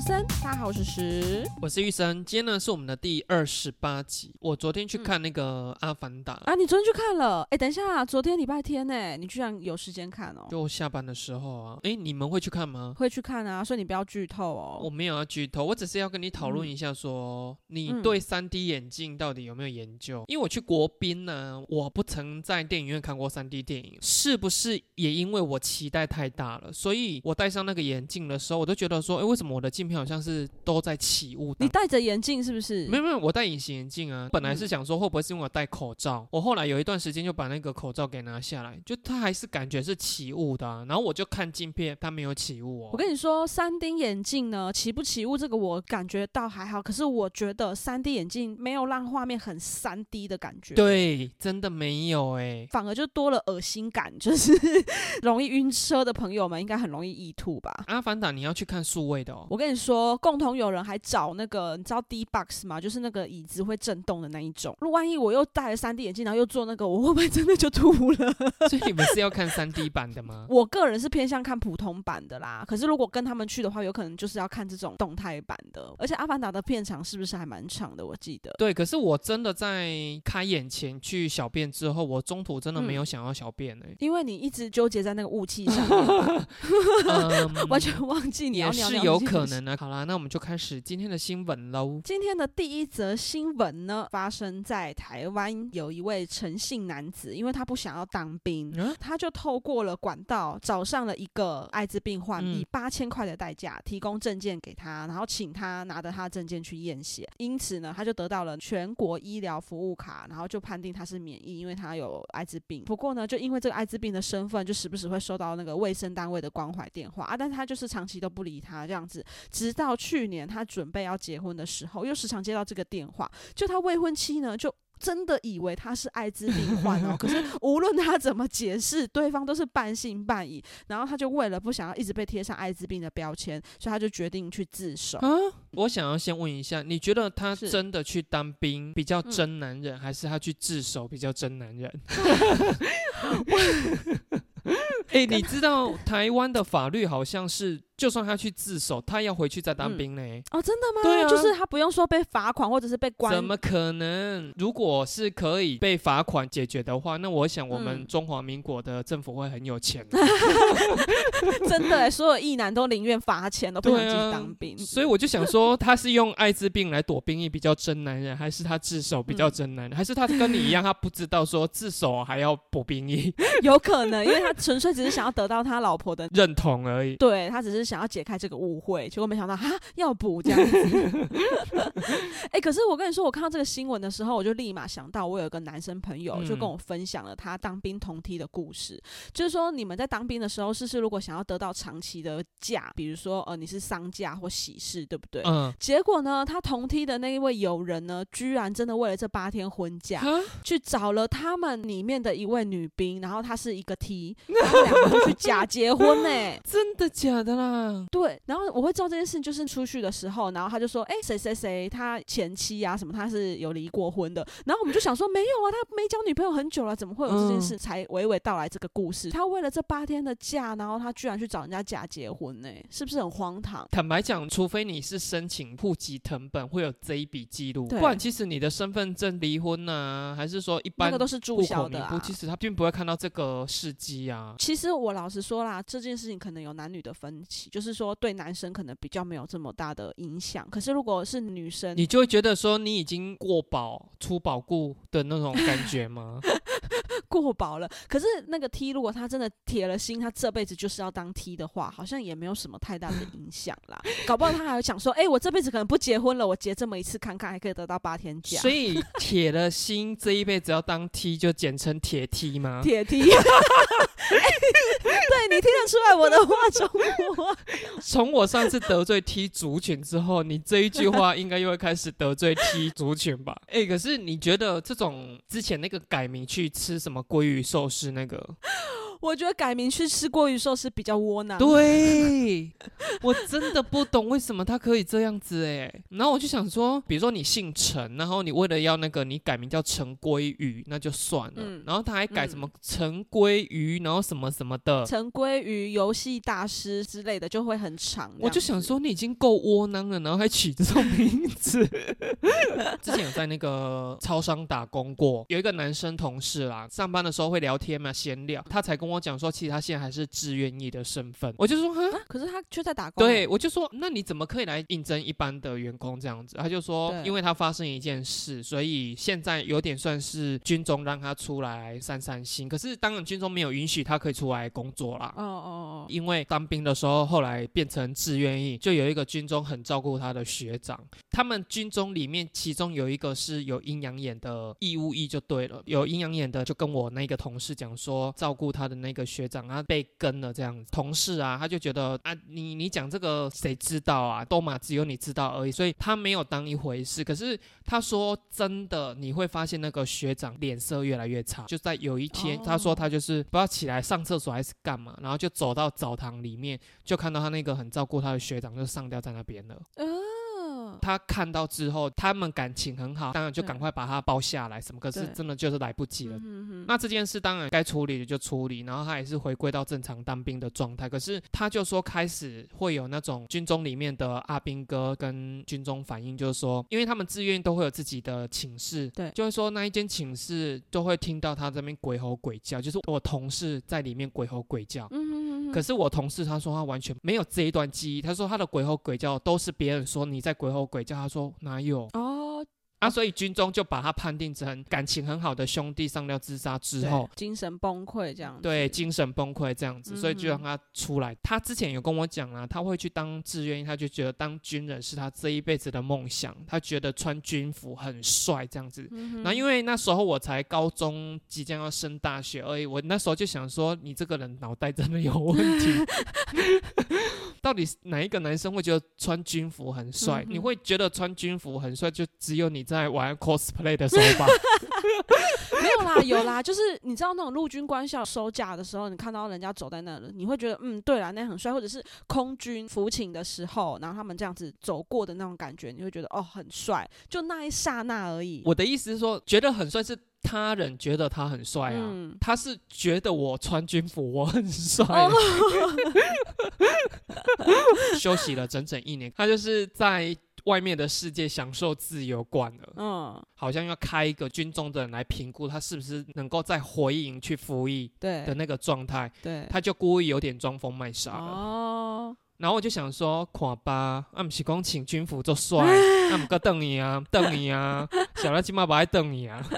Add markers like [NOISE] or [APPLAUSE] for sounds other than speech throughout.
人生，大家好，我是石。我是玉生，今天呢是我们的第二十八集。我昨天去嗯看那个《阿凡达》啊，你昨天去看了？哎，等一下，昨天礼拜天呢，你居然有时间看哦？就下班的时候啊。诶，你们会去看吗？会去看啊，所以你不要剧透哦我哦。没有要剧透，我只是要跟你讨论嗯一下说你嗯对三 D 眼镜到底有没有研究？因为我去国宾呢、我不曾在电影院看过三 D 电影，是不是也因为我期待太大了，所以我戴上那个眼镜的时候，我都觉得说，诶，为什么我的镜片好像是都在起雾当你戴着眼镜是不是？没有没有，我戴隐形眼镜啊。本来是嗯想说会不会是因为我戴口罩，我后来有一段时间就把那个口罩给拿下来，就它还是感觉是起雾的啊、然后我就看镜片，它没有起雾哦。我跟你说，三 D 眼镜呢起不起雾，这个我感觉到还好。可是我觉得三 D 眼镜没有让画面很三 D 的感觉，，对，真的没有哎、反而就多了恶心感，就是 [LAUGHS] 容易晕车的朋友们应该很容易易吐吧。阿凡达你要去看数位的哦。我跟你说，共同有人还找那个，你知道 D box 吗？就是那个椅子会震动的那一种。如果万一我又戴了三 D 眼镜，然后又做那个，我会不会真的就吐了？[LAUGHS] 所以你们是要看三 D 版的吗？[LAUGHS] 我个人是偏向看普通版的啦。可是如果跟他们去的话，有可能就是要看这种动态版的。而且《阿凡达》的片长是不是还蛮长的？我记得。对，可是我真的在开眼前去小便之后，我中途真的没嗯有想要小便哎、因为你一直纠结在那个雾气上 [LAUGHS] 完全忘记你要是有可能的。好啦，那我们就开始今天的新闻喽。今天的第一则新闻呢，发生在台湾，有一位陈姓男子，因为他不想要当兵，嗯他就透过了管道找上了一个艾滋病患，嗯以八千块的代价提供证件给他，然后请他拿着他的证件去验血。因此呢，他就得到了全国医疗服务卡，然后就判定他是免疫，因为他有艾滋病。不过呢，就因为这个艾滋病的身份，就时不时会收到那个卫生单位的关怀电话啊，但是他就是长期都不理他这样子。直到去年他准备要结婚的时候，又时常接到这个电话，就他未婚妻呢就。真的以为他是艾滋病患哦，可是 [LAUGHS] 无论他怎么解释，对方都是半信半疑。然后他就为了不想要一直被贴上艾滋病的标签，所以他就决定去自首。啊，我想要先问一下，你觉得他真的去当兵比较嗯真男人，还是他去自首比较真男人？[LAUGHS] 哎、你知道台湾的法律好像是，就算他去自首，他要回去再当嗯兵嘞。哦，真的吗？对啊就是他不用说被罚款或者是被关怎么可能？如果是可以被罚款解决的话，那我想我们嗯中华民国的政府会很有钱。[LAUGHS] [LAUGHS] 真的欸，所有异男都宁愿罚钱，都不想去当兵。所以我就想说，他是用艾滋病来躲兵役比较真男人，还是他自首比较嗯真男人，还是他跟你一样，他不知道说自首还要补兵役，[LAUGHS] 有可能，因为他纯粹只是想要得到他老婆的认同而已。对他只是想要解开这个误会，结果没想到哈要补这样子。[LAUGHS] 哎、可是我跟你说，我看到这个新闻的时候，我就立马想到，我有一个男生朋友就跟嗯我分享了他当兵同梯的故事。就是说，你们在当兵的时候，是不是如果想要得到长期的假，比如说呃你是丧假或喜事，对不对？嗯，结果呢，他同梯的那一位友人呢，居然真的为了这八天婚假，啊，去找了他们里面的一位女兵，然后她是一个 T，然后两个就去假结婚呢、[LAUGHS] 真的假的啦？对，然后我会知道这件事，就是出去的时候，然后他就说，哎、谁谁谁，他前妻啊什么，他是有离过婚的。然后我们就想说，没有啊，他没交女朋友很久了，怎么会有这件事？才娓娓道来这个故事。他为了这八天的假，然后他居然去找人家假结婚呢、是不是很荒唐？坦白讲，除非你是申请户籍成本会有这一笔记录，对不然其实你的身份证离婚呐、还是说一般那个都是注户销的。其实他并不会看到这个事迹啊。其实我老实说啦，这件事情可能有男女的分歧，就是说对男生可能比较没有这么大的影响，可是如果是女生，你就会觉得说你已经过保出保固的那种感觉吗？[LAUGHS] 过保了。可是那个 T 如果他真的铁了心，他这辈子就是要当 T 的话，好像也没有什么太大的 [LAUGHS] 影响啦。搞不好他还会想说，哎、我这辈子可能不结婚了，我结这么一次看看，还可以得到八天假。所以铁了心这一辈子要当 T 就简称铁 T 吗？铁 T，[LAUGHS] 哎对你听得出来我的话中我。[LAUGHS] 从我上次得罪 T 族群之后，你这一句话应该又会开始得罪 T 族群吧？哎、可是你觉得这种之前那个改名去吃什么么过于受视那个。我觉得改名去吃过鱼寿司比较窝囊。对，我真的不懂为什么他可以这样子哎。然后我就想说，比如说你姓陈，然后你为了要那个你改名叫陈鲑鱼，那就算了。嗯然后他还改什么陈鲑鱼，然后什么什么的。陈鲑鱼游戏大师之类的就会很长。我就想说，你已经够窝囊了，然后还取这种名字。[LAUGHS] 之前有在那个超商打工过，有一个男生同事啦，上班的时候会聊天嘛，闲聊，他才跟我讲说，其实他现在还是志愿役的身份。我就说，哈。啊，可是他却在打工。对，我就说，那你怎么可以来应征一般的员工这样子？他就说，因为他发生一件事，所以现在有点算是军中让他出来散散心。可是当然军中没有允许他可以出来工作啦。哦哦哦，因为当兵的时候，后来变成志愿役，就有一个军中很照顾他的学长。他们军中里面，其中有一个是有阴阳眼的义务役，就对了。有阴阳眼的，就跟我那个同事讲说，照顾他的那个学长啊被跟了这样子。同事啊，他就觉得啊，你你讲这个谁知道啊？都嘛只有你知道而已，所以他没有当一回事。可是他说真的，你会发现那个学长脸色越来越差。就在有一天，哦他说他就是不知道起来上厕所还是干嘛，然后就走到澡堂里面，就看到他那个很照顾他的学长就上吊在那边了。嗯，他看到之后，他们感情很好，当然就赶快把他包下来什么。可是真的就是来不及了。那这件事当然该处理的就处理，然后他也是回归到正常当兵的状态。可是他就说开始会有那种军中里面的阿兵哥跟军中反映，就是说，因为他们自愿都会有自己的寝室，对就会说那一间寝室都会听到他这边鬼吼鬼叫，就是我同事在里面鬼吼鬼叫。嗯可是我同事他说他完全没有这一段记忆，他说他的鬼吼鬼叫都是别人说你在鬼吼鬼叫，他说哪有？哦，啊？所以军中就把他判定成感情很好的兄弟上吊自杀之后，精神崩溃这样子。对精神崩溃这样子，所以就嗯让他出来。他之前有跟我讲啊，他会去当志愿役，他就觉得当军人是他这一辈子的梦想，他觉得穿军服很帅这样子。嗯，然后因为那时候我才高中，即将要升大学而已，我那时候就想说，你这个人脑袋真的有问题。到底是哪一个男生会觉得穿军服很帅？嗯你会觉得穿军服很帅，就只有你在玩 cosplay 的时候吧？[LAUGHS] 没有啦，有啦，就是你知道那种陆军官校收假的时候，你看到人家走在那里，你会觉得嗯，对啦，那很帅，或者是空军服勤的时候，然后他们这样子走过的那种感觉，你会觉得哦很帅，就那一刹那而已。我的意思是说，觉得很帅是他人觉得他很帅啊。嗯，他是觉得我穿军服 [LAUGHS] 我很帅，哦 [LAUGHS] 休息了整整一年，他就是在外面的世界享受自由惯了。嗯，好像要开一个军中的人来评估他是不是能够再回营去服役的那个状态，对，他就故意有点装疯卖傻了。哦，然后我就想说，看吧，啊，不是讲请军服做帅，[LAUGHS] 啊，不过瞪你啊，瞪你啊，小赖起码不爱瞪你啊。[LAUGHS]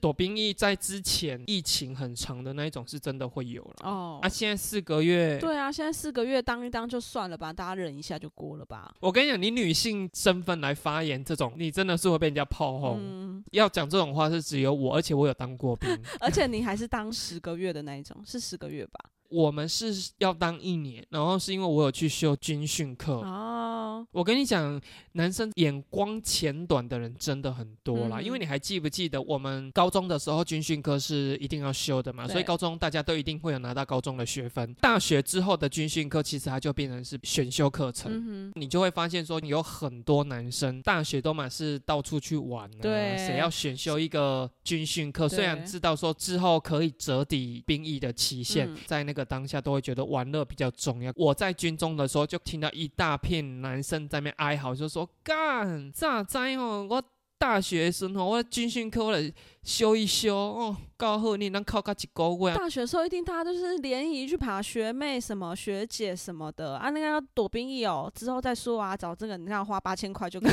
躲兵役在之前疫情很长的那一种是真的会有了，哦啊，，现在四个月，对啊，现在四个月当一当就算了吧，大家忍一下就过了吧。我跟你讲，你女性身份来发言这种，你真的是会被人家炮轰。嗯，要讲这种话是只有我，而且我有当过兵。[LAUGHS] 而且你还是当十个月的那一种，是十个月吧？我们是要当一年，然后是因为我有去修军训课。哦，我跟你讲，男生眼光浅短的人真的很多啦。嗯因为你还记不记得我们高中的时候军训课是一定要修的嘛？所以高中大家都一定会有拿到高中的学分。大学之后的军训课其实它就变成是选修课程。嗯你就会发现说，你有很多男生大学都满是到处去玩、啊，对谁要选修一个军训课？虽然知道说之后可以折抵兵役的期限，嗯在那个当下都会觉得玩乐比较重要。我在军中的时候，就听到一大片男生在那边哀嚎，就说：“干咋在哦，我大学生哦，我军训课我来修一修哦，告诉你能考个几个月，。”大学的时候一定大家都是联谊去爬学妹什么学姐什么的啊，那个要躲兵役哦，之后再说啊，找这个你看花八千块就可以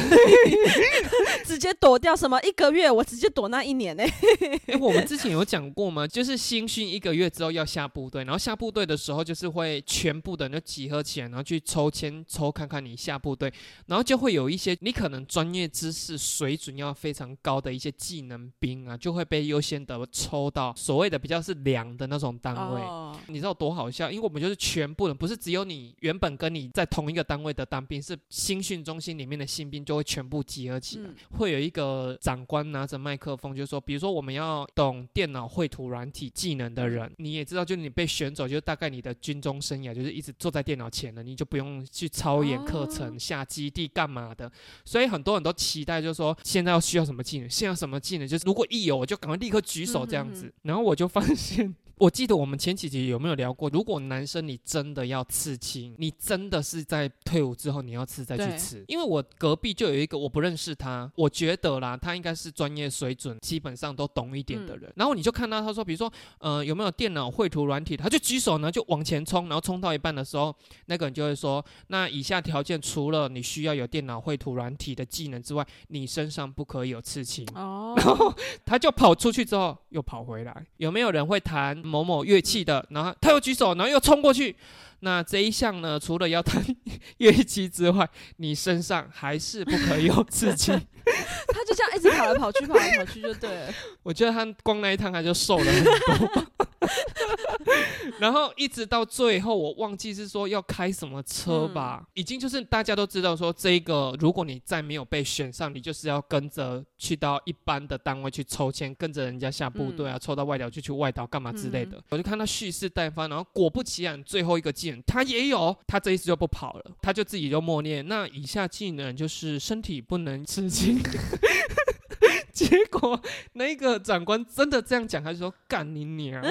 [LAUGHS] 直接躲掉什么一个月，我直接躲那一年呢、[LAUGHS] 哎、我们之前有讲过吗？就是新训一个月之后要下部队，然后下部队的时候就是会全部的人就集合起来，然后去抽签抽看看你下部队，然后就会有一些你可能专业知识水准要非常高的一些技能兵啊，就会被优先的抽到所谓的比较是凉的那种单位。哦，你知道多好笑？因为我们就是全部人，不是只有你原本跟你在同一个单位的当兵，是新训中心里面的新兵就会全部集合起来，嗯会有一个长官拿着麦克风，就说，比如说我们要懂电脑绘图软体技能的人，你也知道，就你被选走，就大概你的军中生涯就是一直坐在电脑前了，你就不用去操演课程、哦下基地干嘛的。所以很多人都期待，就是说现在要需要什么技能，现在要什么技能，就是如果一有，我就赶快立刻举手这样子。嗯然后我就发现。我记得我们前几集有没有聊过？如果男生你真的要刺青，你真的是在退伍之后你要刺再去对刺。因为我隔壁就有一个我不认识他，我觉得啦，他应该是专业水准基本上都懂一点的人。然后你就看到他说，比如说呃有没有电脑绘图软体，他就举手呢就往前冲，然后冲到一半的时候，那个人就会说，那以下条件除了你需要有电脑绘图软体的技能之外，你身上不可以有刺青。哦，然 [LAUGHS] 后他就跑出去之后又跑回来。有没有人会弹某某乐器的？然后他又举手，然后又冲过去。那这一项呢，除了要弹乐器之外，你身上还是不可以有刺青。[LAUGHS] 他就这样一直跑来跑去，跑来跑去就对了。我觉得他光那一趟他就瘦了很多。[LAUGHS] 然后一直到最后，我忘记是说要开什么车吧，已经就是大家都知道说这个，如果你再没有被选上，你就是要跟着去到一般的单位去抽签，跟着人家下部队啊，抽到外岛就去外岛干嘛之类的。我就看他蓄势待发，然后果不其然，最后一个技能他也有，他这一次就不跑了，他就自己就默念，那以下技能就是身体不能吃惊。[LAUGHS] 结果那个长官真的这样讲，他就说干你娘！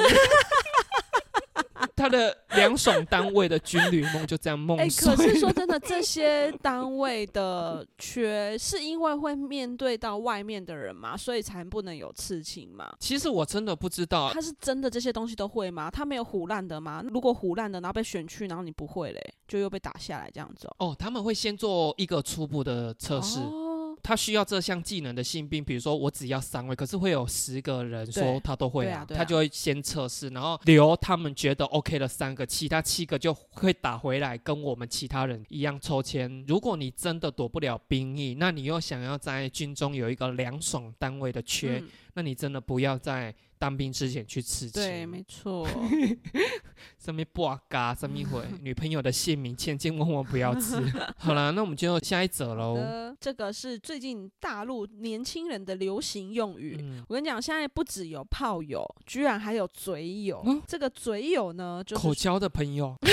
他的两爽单位的军旅梦就这样梦哎、碎可是说真的，这些单位的缺是因为会面对到外面的人嘛，所以才不能有刺青嘛？其实我真的不知道，他是真的这些东西都会吗？他没有胡烂的吗？如果胡烂的，然后被选去，然后你不会嘞，就又被打下来这样子哦。哦，他们会先做一个初步的测试。哦，他需要这项技能的新兵，比如说我只要三位，可是会有十个人说他都会对啊啊他就会先测试，然后留他们觉得 OK 的三个，其他七个就会打回来跟我们其他人一样抽签。如果你真的躲不了兵役，那你又想要在军中有一个凉爽单位的缺，嗯那你真的不要在当兵之前去刺青。对，没错。[LAUGHS] 上面挂嘎，上面回女朋友的姓名，千千万万不要吃。[LAUGHS] 好了，那我们就下一则喽。呃，这个是最近大陆年轻人的流行用语。嗯，我跟你讲，现在不只有炮友，居然还有嘴友。嗯这个嘴友呢，就是口交的朋友，[LAUGHS]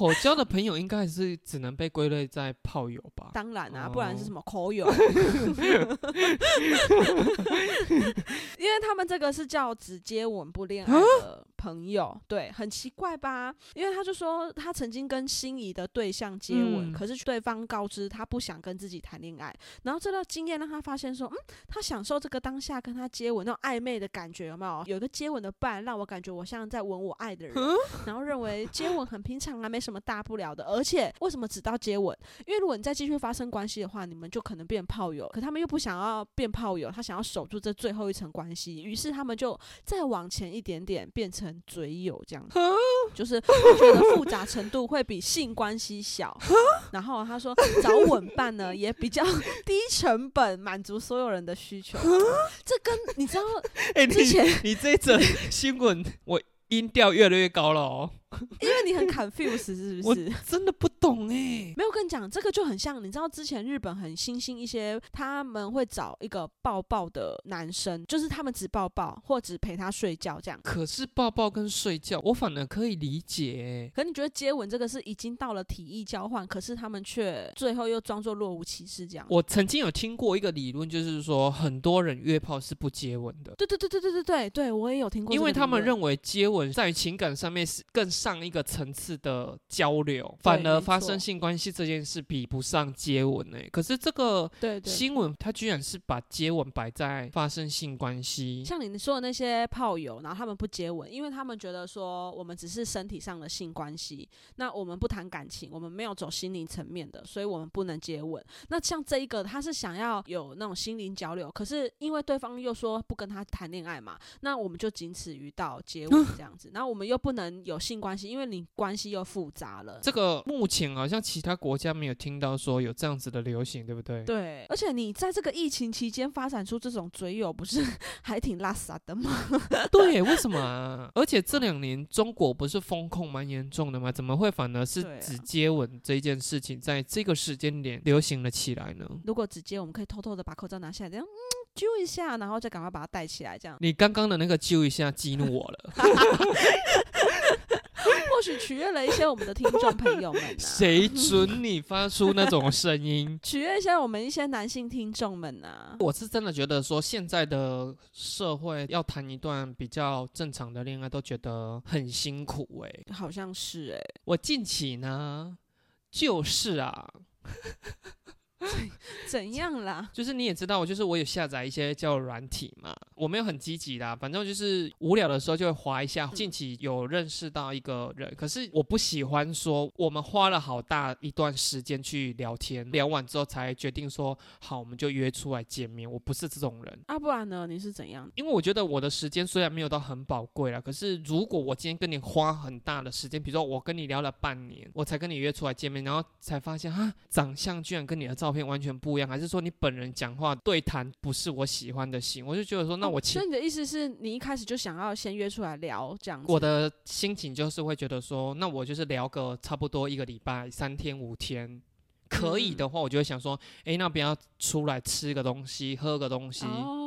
口交的朋友应该还是只能被归类在炮友吧？当然啊，哦不然是什么口友？[LAUGHS] [LAUGHS] 因为他们这个是叫只接吻不恋爱的朋友，对，很奇怪吧？因为他就说他曾经跟心仪的对象接吻，嗯可是对方告知他不想跟自己谈恋爱，然后这段经验让他发现说，嗯，他享受这个当下跟他接吻那种暧昧的感觉，有没有？有一个接吻的伴让我感觉我像在吻我爱的人，然后认为接吻很平常啊，没什么大不了的。而且为什么只到接吻？因为如果你再继续发生关系的话，你们就可能变炮友。可他们又不想要变炮友，他想要守住这最后一层关系，于是他们就再往前一点点，变成嘴友这样子。[LAUGHS] 就是我觉得复杂程度会比性关系小。[LAUGHS] 然后他说找稳伴呢也比较 [LAUGHS] 低成本，满足所有人的需求。这跟你知道哎、之前，你这一则新闻，我音调越来越高了哦，[LAUGHS] 因为你很 confused 是不我是？真的不懂哎。没有跟你讲，这个就很像，你知道之前日本很新兴一些，他们会找一个抱抱的男生，就是他们只抱抱或只陪他睡觉这样。可是抱抱跟睡觉，我反而可以理解欸。可你觉得接吻这个是已经到了体意交换，可是他们却最后又装作若无其事这样？我曾经有听过一个理论，就是说很多人约炮是不接吻的。对对对对对对对对，我也有听过因为他们认为接吻在于情感上面是更上一个层次的交流，反而发生性关系这件事比不上接吻呢、可是这个。新闻他居然是把接吻摆在发生性关系，像你说的那些炮友，然后他们不接吻，因为他们觉得说我们只是身体上的性关系，那我们不谈感情，我们没有走心灵层面的，所以我们不能接吻。那像这一个，他是想要有那种心灵交流，可是因为对方又说不跟他谈恋爱嘛，那我们就仅此于到接吻这样子，然后我们又不能有性关关系，因为你关系又复杂了。这个目前好像其他国家没有听到说有这样子的流行，对不对？对，而且你在这个疫情期间发展出这种嘴友，不是 [LAUGHS] 还挺拉撒的吗？[LAUGHS] 对，为什么啊？而且这两年中国不是风控蛮严重的吗？怎么会反而是只接吻这一件事情在这个时间点流行了起来呢？如果直接我们可以偷偷的把口罩拿下来，这样嗯揪一下，然后再赶快把它戴起来，这样你刚刚的那个揪一下激怒我了，[LAUGHS] 或许取悦了一些我们的听众朋友们啊。[LAUGHS] 谁准你发出那种声音？[LAUGHS] 取悦一下我们一些男性听众们啊。我是真的觉得说，现在的社会要谈一段比较正常的恋爱，都觉得很辛苦诶、好像是哎、我近期呢，就是啊，[LAUGHS] 怎样啦？[LAUGHS] 就是你也知道，我就是我有下载一些叫软体嘛，我没有很积极啦，反正就是无聊的时候就会滑一下。近期有认识到一个人，可是我不喜欢说我们花了好大一段时间去聊天，聊完之后才决定说好，我们就约出来见面。我不是这种人。啊，不然呢？你是怎样？因为我觉得我的时间虽然没有到很宝贵啦，可是如果我今天跟你花很大的时间，比如说我跟你聊了半年，我才跟你约出来见面，然后才发现哈，长相居然跟你的照片完全不一样，还是说你本人讲话对谈不是我喜欢的型，我就觉得说，那哦我其所以你的意思是你一开始就想要先约出来聊这样子？我的心情就是会觉得说，那我就是聊个差不多一个礼拜三天五天。可以的话，我就会想说，诶，那不要出来吃个东西，喝个东西，哦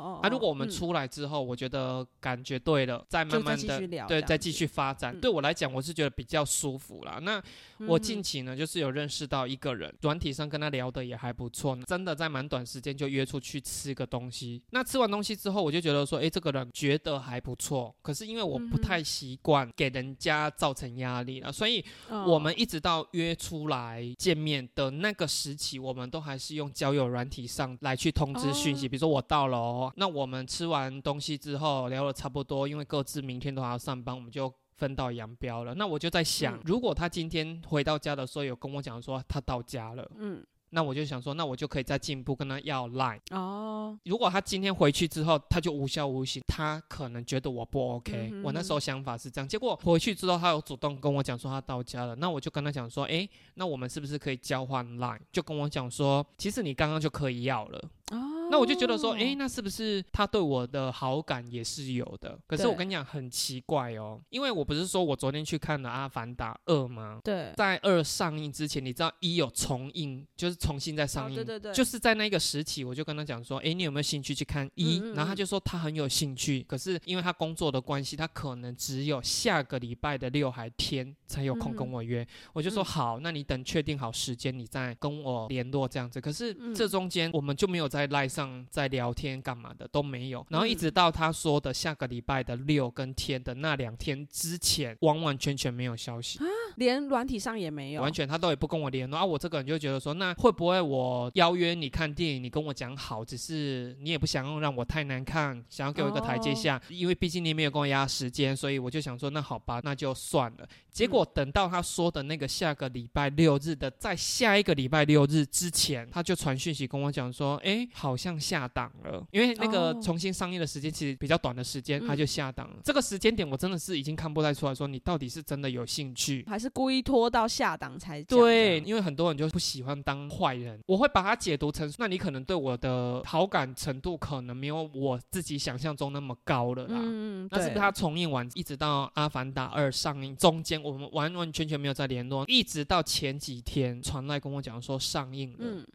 哦哦。啊，如果我们嗯出来之后，我觉得感觉对了，再慢慢的对，再继续发展。嗯对我来讲，我是觉得比较舒服啦。那我嗯近期呢，就是有认识到一个人，软体上跟他聊的也还不错，真的在蛮短时间就约出去吃个东西。那吃完东西之后，我就觉得说，诶，这个人觉得还不错。可是因为我不太习惯给人家造成压力了，所以我们一直到约出来见面的那个时期，我们都还是用交友软体上来去通知讯息。哦比如说我到了哦，那我们吃完东西之后聊了差不多，因为各自明天都还要上班，我们就。分道扬镳了。那我就在想，嗯如果他今天回到家的时候有跟我讲说他到家了，嗯那我就想说，那我就可以再进一步跟他要 line。哦如果他今天回去之后，他就无消无息，他可能觉得我不 OK、嗯我那时候想法是这样，结果回去之后，他有主动跟我讲说他到家了，那我就跟他讲说，诶，那我们是不是可以交换 line？就跟我讲说，其实你刚刚就可以要了。哦。那我就觉得说，诶，那是不是他对我的好感也是有的？可是我跟你讲，很奇怪哦，因为我不是说我昨天去看了《阿凡达二》吗？对，在二上映之前，你知道一有重映，就是重新再上映，哦对对对就是在那个时期，我就跟他讲说，诶，你有没有兴趣去看一？嗯嗯然后他就说他很有兴趣，可是因为他工作的关系，他可能只有下个礼拜的六还天才有空嗯跟我约。我就说嗯好，那你等确定好时间，你再跟我联络这样子。可是嗯这中间我们就没有在赖上在聊天干嘛的都没有，然后一嗯直到他说的下个礼拜的六跟天的那两天之前，完完全全没有消息。啊连软体上也没有，完全他都也不跟我联络啊！我这个人就觉得说，那会不会我邀约你看电影，你跟我讲好，只是你也不想要让我太难看，想要给我一个台阶下，因为毕竟你也没有跟我压时间，所以我就想说，那好吧，那就算了。结果等到他说的那个下个礼拜六日的，在下一个礼拜六日之前，他就传讯息跟我讲说，哎，好像下档了，因为那个哦重新上映的时间其实比较短的时间，嗯他就下档了。这个时间点我真的是已经看不太出来，说你到底是真的有兴趣，还是故意拖到下档才讲对，因为很多人就不喜欢当坏人，我会把它解读成，那你可能对我的好感程度可能没有我自己想象中那么高了啦。嗯，那是不是他重映完，一直到《阿凡达二》上映中间，我们完完全全没有再联络，一直到前几天传来跟我讲说上映了。嗯，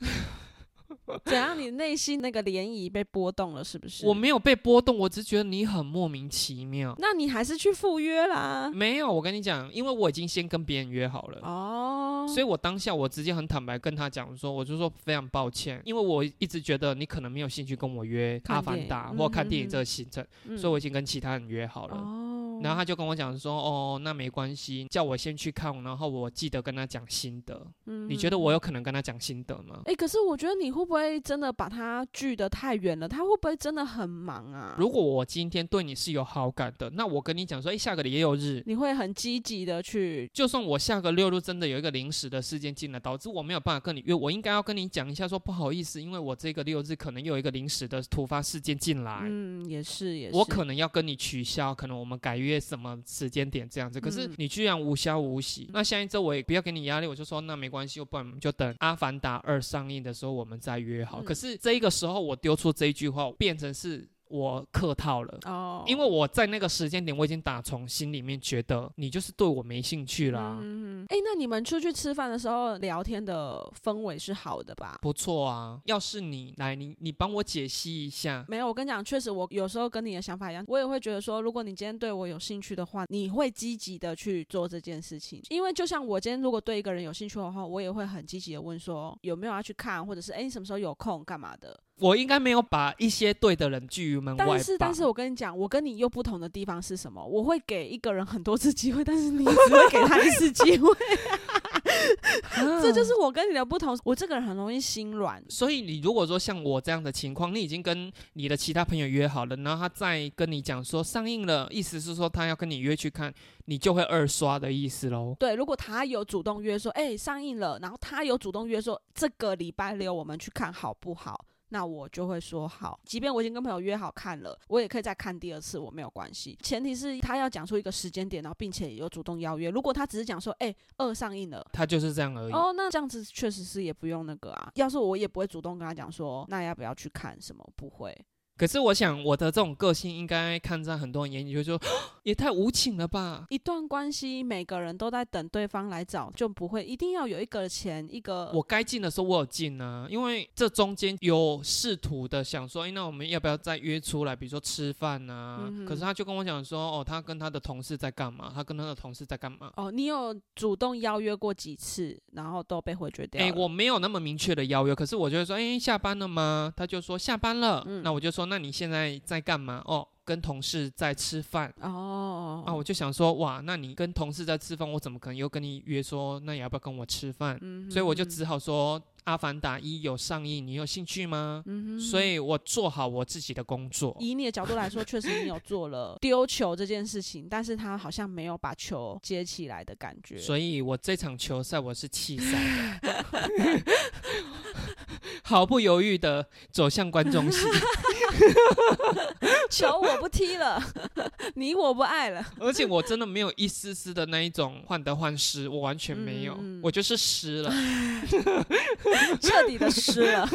[LAUGHS] [LAUGHS] 怎样？你内心那个涟漪被波动了，是不是？我没有被波动，我只是觉得你很莫名其妙。那你还是去赴约啦。没有，我跟你讲，因为我已经先跟别人约好了。哦，所以我当下我直接很坦白跟他讲说，我就说非常抱歉，因为我一直觉得你可能没有兴趣跟我约《阿凡达或看电影这个行程，嗯所以我已经跟其他人约好了。哦，然后他就跟我讲说，哦，那没关系，叫我先去看，然后我记得跟他讲心得。嗯你觉得我有可能跟他讲心得吗？哎、可是我觉得你会不会真的把他聚得太远了？他会不会真的很忙啊？如果我今天对你是有好感的，那我跟你讲说，哎，下个礼六日，你会很积极的去，就算我下个六日真的有一个临时的事件进来，导致我没有办法跟你约，我应该要跟你讲一下，说不好意思，因为我这个六日可能又有一个临时的突发事件进来，嗯，也是也是，我可能要跟你取消，可能我们改约约什么时间点这样子。可是嗯你居然无消无息，那下一周我也不要给你压力，我就说那没关系，不然我们就等《阿凡达二》上映的时候我们再约好。嗯可是这一个时候我丢出这一句话，变成是我客套了。哦，因为我在那个时间点，我已经打从心里面觉得你就是对我没兴趣啦。嗯，哎、那你们出去吃饭的时候聊天的氛围是好的吧？不错啊，要是你来，你你帮我解析一下。没有，我跟你讲，确实我有时候跟你的想法一样，我也会觉得说，如果你今天对我有兴趣的话，你会积极的去做这件事情。因为就像我今天如果对一个人有兴趣的话，我也会很积极的问说有没有要去看，或者是哎、你什么时候有空干嘛的。我应该没有把一些对的人拒于门外？但是，但是我跟你讲，我跟你又不同的地方是什么？我会给一个人很多次机会，但是你只会给他一次机会，[LAUGHS] 这就是我跟你的不同。我这个人很容易心软，所以你如果说像我这样的情况，你已经跟你的其他朋友约好了，然后他再跟你讲说上映了，意思是说他要跟你约去看，你就会二刷的意思喽。对，如果他有主动约说，哎、上映了，然后他有主动约说这个礼拜六我们去看好不好？那我就会说好，即便我已经跟朋友约好看了，我也可以再看第二次，我没有关系。前提是他要讲出一个时间点，然后并且有主动邀约。如果他只是讲说，哎、二上映了。他就是这样而已。哦，那这样子确实是也不用那个啊。要是我也不会主动跟他讲说，那要不要去看什么？不会。可是我想我的这种个性应该看在很多人眼里，就说 [GASPS] 也太无情了吧。一段关系，每个人都在等对方来找，就不会一定要有一个钱一个。我该进的时候我有进啊，因为这中间有试图的想说，哎，那我们要不要再约出来，比如说吃饭啊？嗯可是他就跟我讲说，哦，他跟他的同事在干嘛？他跟他的同事在干嘛？哦，你有主动邀约过几次，然后都被回绝掉哎、我没有那么明确的邀约，可是我就会说，哎、下班了吗？他就说下班了。嗯那我就说，那你现在在干嘛？哦，跟同事在吃饭。哦啊，我就想说，哇，那你跟同事在吃饭，我怎么可能又跟你约说，那你要不要跟我吃饭？嗯所以我就只好说，《阿凡达一》有上映，你有兴趣吗？嗯哼所以我做好我自己的工作。以你的角度来说，确实你有做了丢球这件事情，但是他好像没有把球接起来的感觉。所以我这场球赛我是弃赛的，[LAUGHS] 毫不犹豫的走向观众席，[LAUGHS] 球我不踢了，[LAUGHS] 你我不爱了。而且我真的没有一丝丝的那一种患得患失，我完全没有，我就是湿了。[LAUGHS] 彻底的湿了。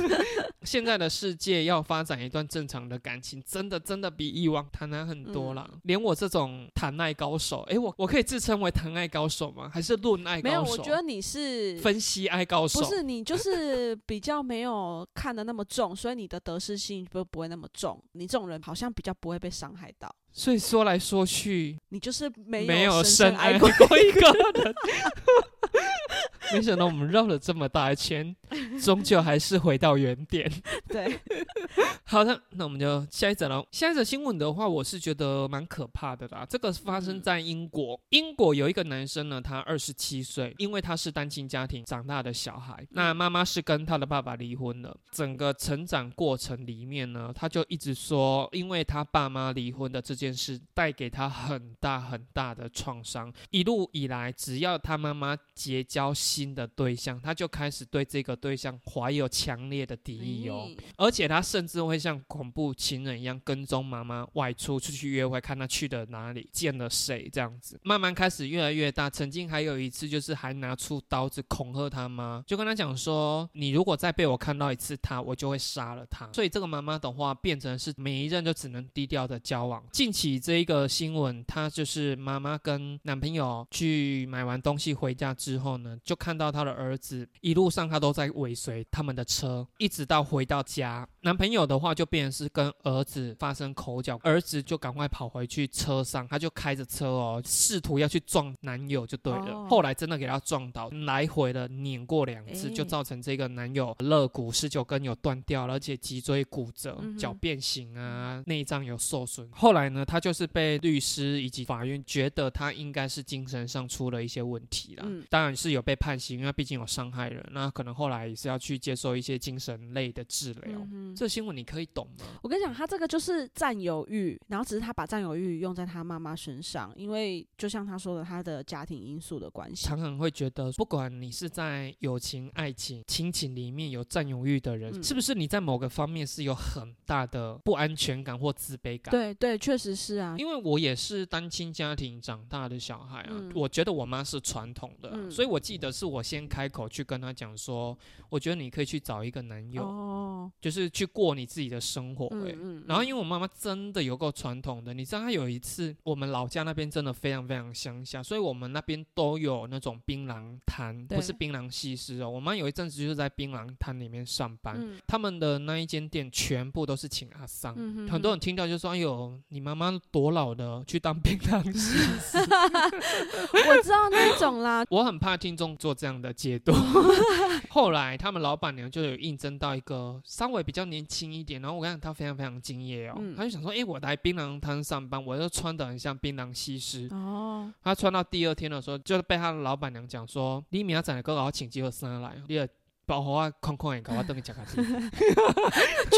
现在的世界要发展一段正常的感情，真的真的比以往谈难很多了。嗯连我这种谈爱高手，哎，我我可以自称为谈爱高手吗？还是论爱高手？没有，我觉得你是分析爱高手不是你就是比较没有看的那么重，所以你的得失心不不会那么重。你这种人好像比较不会被伤害到。所以说来说去，你就是没没有深深爱过过一个人。[LAUGHS] 没想到我们绕了这么大一圈，终究还是回到原点。[LAUGHS] 对，[LAUGHS] 好的，那我们就下一则喽。下一则新闻的话，我是觉得蛮可怕的啦。这个发生在英国，英国有一个男生呢，他二十七岁，因为他是单亲家庭长大的小孩，那妈妈是跟他的爸爸离婚了。整个成长过程里面呢，他就一直说，因为他爸妈离婚的这件事带给他很大很大的创伤。一路以来，只要他妈妈结交新的对象，他就开始对这个对象怀有强烈的敌意哦。嗯而且他甚至会像恐怖情人一样跟踪妈妈外出出去约会，看他去了哪里，见了谁这样子。慢慢开始越来越大，曾经还有一次就是还拿出刀子恐吓他妈，就跟他讲说：“你如果再被我看到一次他，我就会杀了他。”所以这个妈妈的话变成是每一任就只能低调的交往。近期这一个新闻，她就是妈妈跟男朋友去买完东西回家之后呢，就看到他的儿子一路上他都在尾随他们的车，一直到回到家。男朋友的话就变成是跟儿子发生口角，儿子就赶快跑回去车上，他就开着车哦，试图要去撞男友就对了。哦后来真的给他撞倒，来回的碾过两次，诶就造成这个男友肋骨十九根有断掉了，而且脊椎骨折嗯，脚变形啊，内脏有受损。后来呢，他就是被律师以及法院觉得他应该是精神上出了一些问题啦，嗯当然是有被判刑，因为毕竟有伤害人，那可能后来也是要去接受一些精神类的治疗。嗯这新闻你可以懂吗？我跟你讲，他这个就是占有欲，然后只是他把占有欲用在他妈妈身上，因为就像他说的，他的家庭因素的关系。常常会觉得，不管你是在友情、爱情、亲情里面有占有欲的人，嗯是不是你在某个方面是有很大的不安全感或自卑感？。对对，确实是啊。因为我也是单亲家庭长大的小孩啊，嗯我觉得我妈是传统的所以我记得是我先开口去跟他讲说，我觉得你可以去找一个男友，哦，就是去过你自己的生活、欸。嗯嗯，然后因为我妈妈真的有够传统的，你知道她有一次我们老家那边真的非常非常乡下，所以我们那边都有那种槟榔摊，对不是槟榔西施哦。我妈有一阵子就是在槟榔摊里面上班，嗯他们的那一间店全部都是请阿桑。嗯哼很多人听到就说：“哎呦，你妈妈多老的去当槟榔西施。[LAUGHS] 我知道那一种啦”，我很怕听众做这样的解读。[LAUGHS] 后来他们老板娘就有应征到一个稍微比较年轻一点，然后我跟你讲，她非常非常敬业哦，嗯就想说：“哎、我来槟榔摊上班，我就穿的很像槟榔西施。哦，她穿到第二天的时候，就被她的老板娘讲说：“你明仔载哥我请几个生来，你的保护啊空空也搞我等你讲个居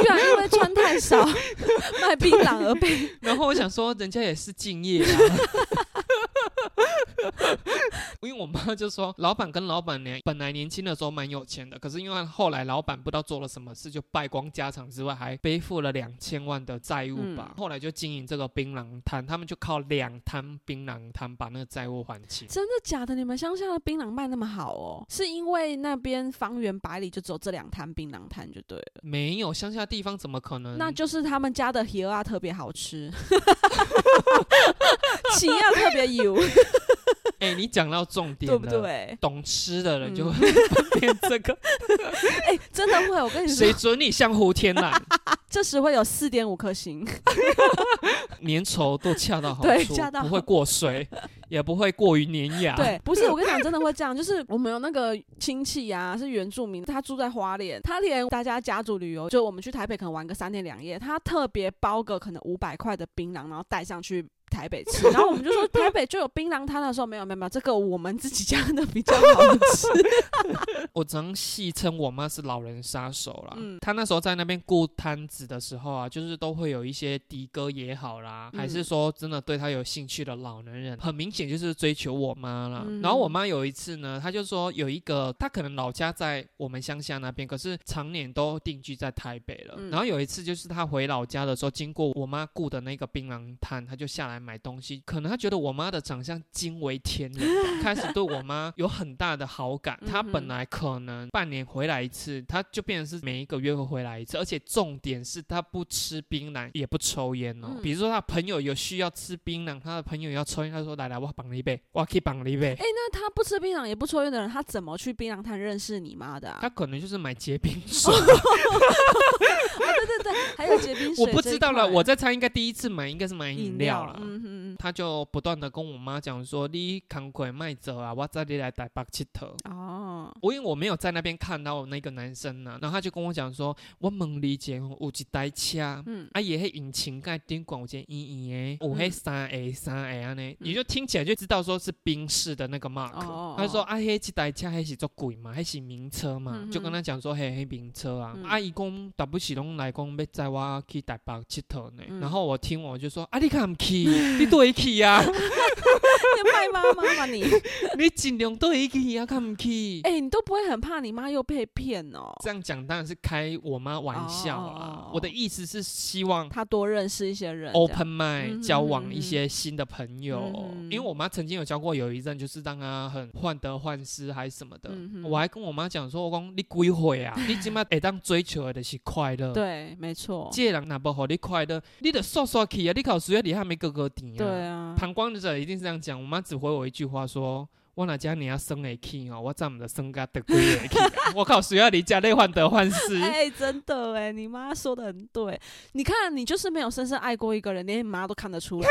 然因为穿太少 [LAUGHS] 卖槟榔而被 [LAUGHS] 然后我想说，人家也是敬业啊。因为我妈就说，老板跟老板娘本来年轻的时候蛮有钱的，可是因为后来老板不知道做了什么事，就败光家产之外，还背负了两千万的债务吧。嗯后来就经营这个槟榔摊，他们就靠两摊槟榔摊把那个债务还清。真的假的？你们乡下的槟榔卖那么好哦？是因为那边方圆百里就只有这两摊槟榔摊就对了，没有乡下地方怎么可能？那就是他们家的河啊特别好吃，[LAUGHS] [LAUGHS] 起亚特别油，哎、你讲到重点对，不对？懂吃的人就嗯会分辨这个，[LAUGHS] 哎、真的会，我跟你说谁说，准你像胡天籁？[LAUGHS] 这时会有四点五颗星，[LAUGHS] 粘稠都恰到好处，对恰到不会过水，也不会过于粘牙。，对，不是我跟你讲，真的会这样。就是我们有那个亲戚啊，是原住民，他住在花莲，他连大家家族旅游，就我们去台北可能玩个三天两夜，他特别包个可能五百块的槟榔，然后带上去。台北吃，[LAUGHS] 然后我们就说台北就有槟榔摊的时候，没有没有没有，这个我们自己家的比较好吃。[LAUGHS] 我常戏称我妈是老人杀手啦。嗯她那时候在那边顾摊子的时候啊，就是都会有一些的哥也好啦，嗯还是说真的对她有兴趣的老男人，很明显就是追求我妈啦。嗯然后我妈有一次呢，她就说有一个，她可能老家在我们乡下那边，可是常年都定居在台北了。嗯然后有一次就是她回老家的时候，经过我妈雇的那个槟榔摊，她就下来买东西。可能他觉得我妈的长相惊为天人，[LAUGHS] 开始对我妈有很大的好感。她嗯哼本来可能半年回来一次，他就变成是每一个月会回来一次，而且重点是他不吃槟榔，也不抽烟哦。嗯比如说他朋友有需要吃槟榔，他的朋友要抽烟，她说来来，我绑你一杯，我可以绑你一杯。哎、那他不吃槟榔也不抽烟的人，他怎么去槟榔摊认识你妈的、啊？她可能就是买结冰 [LAUGHS] [LAUGHS] 我不知道了。我在猜，应该第一次买应该是买饮饮料了。嗯哼嗯他就不断的跟我妈讲说：“你赶快卖走啊，我这里来台北佚佗。”哦，我因为我没有在那边看到那个男生呢、然后他就跟我讲说，我问你前有一台车，嗯啊也迄引擎盖顶管有一个圆圆的，有迄嗯三 A 三 A 安尼，你就听起来就知道说是宾士的那个 mark。哦他说啊，迄一台车迄是做鬼嘛，迄是名车嘛，嗯就跟他讲说，嘿，迄名车啊，嗯啊伊讲打不起拢来讲要载我去台北佚佗呢，嗯然后我听我就说，啊你敢唔去？[LAUGHS] 你对去啊？[LAUGHS] 你卖妈妈吗你？[LAUGHS] 你尽量对去啊，敢唔去？哎、你都不会很怕你妈又被骗哦？这样讲当然是开我妈玩笑啦。哦我的意思是希望她多认识一些人 open mind 嗯交往一些新的朋友，嗯因为我妈曾经有交过有一阵，就是让她很患得患失还是什么的。嗯我还跟我妈讲说，我讲你鬼会啊？你今麦会当追求的就是快乐。。对，没错，这人那不好你快乐，你得刷刷去啊！你考需要你还没哥哥顶啊。对啊，旁观者一定是这样讲。我妈只回我一句话说：“我哪家你要生会去哦，我怎么的生个得贵？[LAUGHS] 我靠，谁要你家内患得患失？哎、真的哎，你妈说的很对。你看，你就是没有深深爱过一个人，连你妈都看得出来。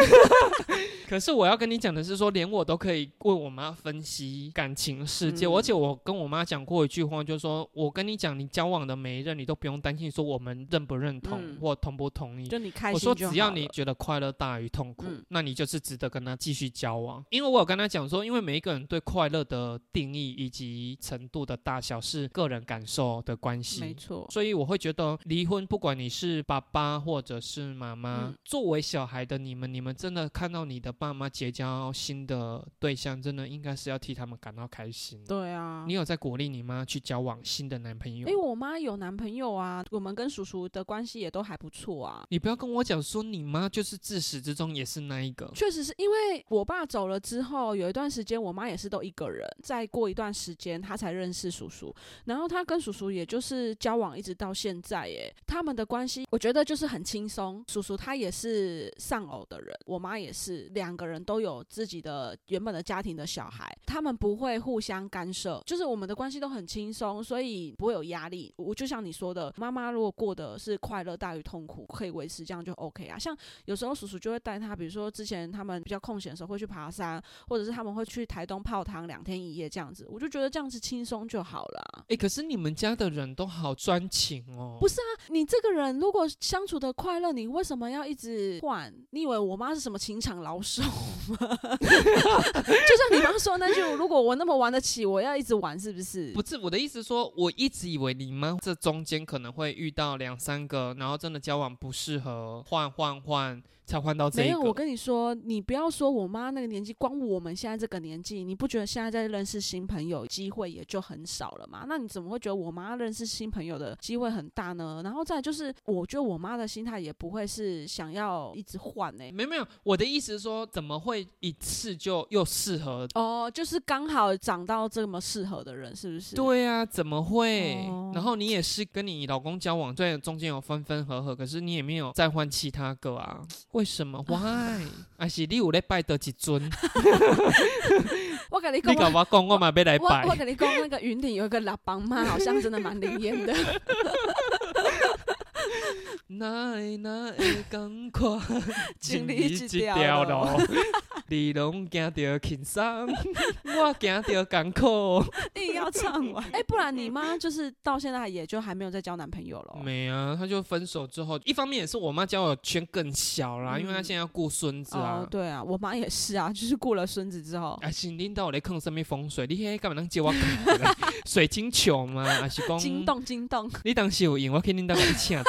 [LAUGHS] 可是我要跟你讲的是说，连我都可以为我妈分析感情世界，嗯而且我跟我妈讲过一句话，就是说我跟你讲，你交往的每一任，你都不用担心说我们认不认同、嗯或同不同意。就你开我说，只要你觉得快乐大于痛苦，嗯那你就是值得跟他继续交往。因为我有跟他讲说，因为每一个人对快乐的定义以及程度的大小是个人感受的关系。没错。所以我会觉得离婚，不管你是爸爸或者是妈妈，嗯作为小孩的你们，你们真的看到你的爸妈结交新的对象，真的应该是要替他们感到开心。对啊你。有在鼓励你妈去交往新的男朋友？哎、我妈有男朋友啊，我们跟叔叔的关系也都还不错啊。你不要跟我讲说你妈就是自始至终也是那一个。确实是因为我爸走了之后，有一段时间我妈也是都一个人，再过一段时间他才认识叔叔，然后他跟叔叔也就是交往一直到现在，耶，他们的关系我觉得就是很轻松。叔叔他也是丧偶的人，我妈也是，两个人都有自己的原本的家庭的小孩，他们不会互相干涉，就是我们的关系都很轻松，所以不会有压力。我就像你说的，妈妈如果过的是快乐大于痛苦，可以维持这样就 OK 啊。像有时候叔叔就会带他，比如说之前他们比较空闲的时候会去爬山，或者是他们会去台东泡汤两天一夜这样子，我就觉得这样子轻松就好了啊。哎、可是你们家的人都好专情哦。不是啊，你这个人如果相处的快乐，你为什么要一直换？你以为我妈是什么情场老手吗？[LAUGHS] 就像你刚说那句，如果我那么玩得起，我要一直玩，是不是？不是我的意思说，我一直以为你们这中间可能会遇到两三个，然后真的交往不适合，换换换才换到这没有，我。跟你说，你不要说我妈那个年纪，光我们现在这个年纪，你不觉得现在在认识新朋友机会也就很少了吗？那你怎么会觉得我妈认识新朋友的机会很大呢？然后再就是，我觉得我妈的心态也不会是想要一直换呢、没有没有，我的意思是说，怎么会一次就又适合？哦，就是刚好长到这么适合的人，是不是？对啊，怎么会？哦然后你也是跟你老公交往，虽然中间有分分合合，可是你也没有再换其他个啊？为什么？Why？还是你有咧拜倒一尊？[LAUGHS] 我跟你讲你，跟我讲，我嘛要来我我拜。跟你讲，那个云顶有一个老帮妈，好像真的蛮灵验的。[LAUGHS] 哪会哪会赶快 [LAUGHS] 经历一条条路路？你拢惊着轻松，[LAUGHS] 我惊着艰苦。硬要唱完，[LAUGHS] 哎、不然你妈就是到现在也就还没有再交男朋友了哦。没啊，他就分手之后，一方面也是我妈交友圈更小啦，嗯因为她现在要顾孙子啊哦，。对啊，我妈也是啊，就是顾了孙子之后，啊，是领导来坑什么风水？你迄干嘛能借我水晶球吗？还是讲惊？动惊动，你当时有赢，我肯定当你请的。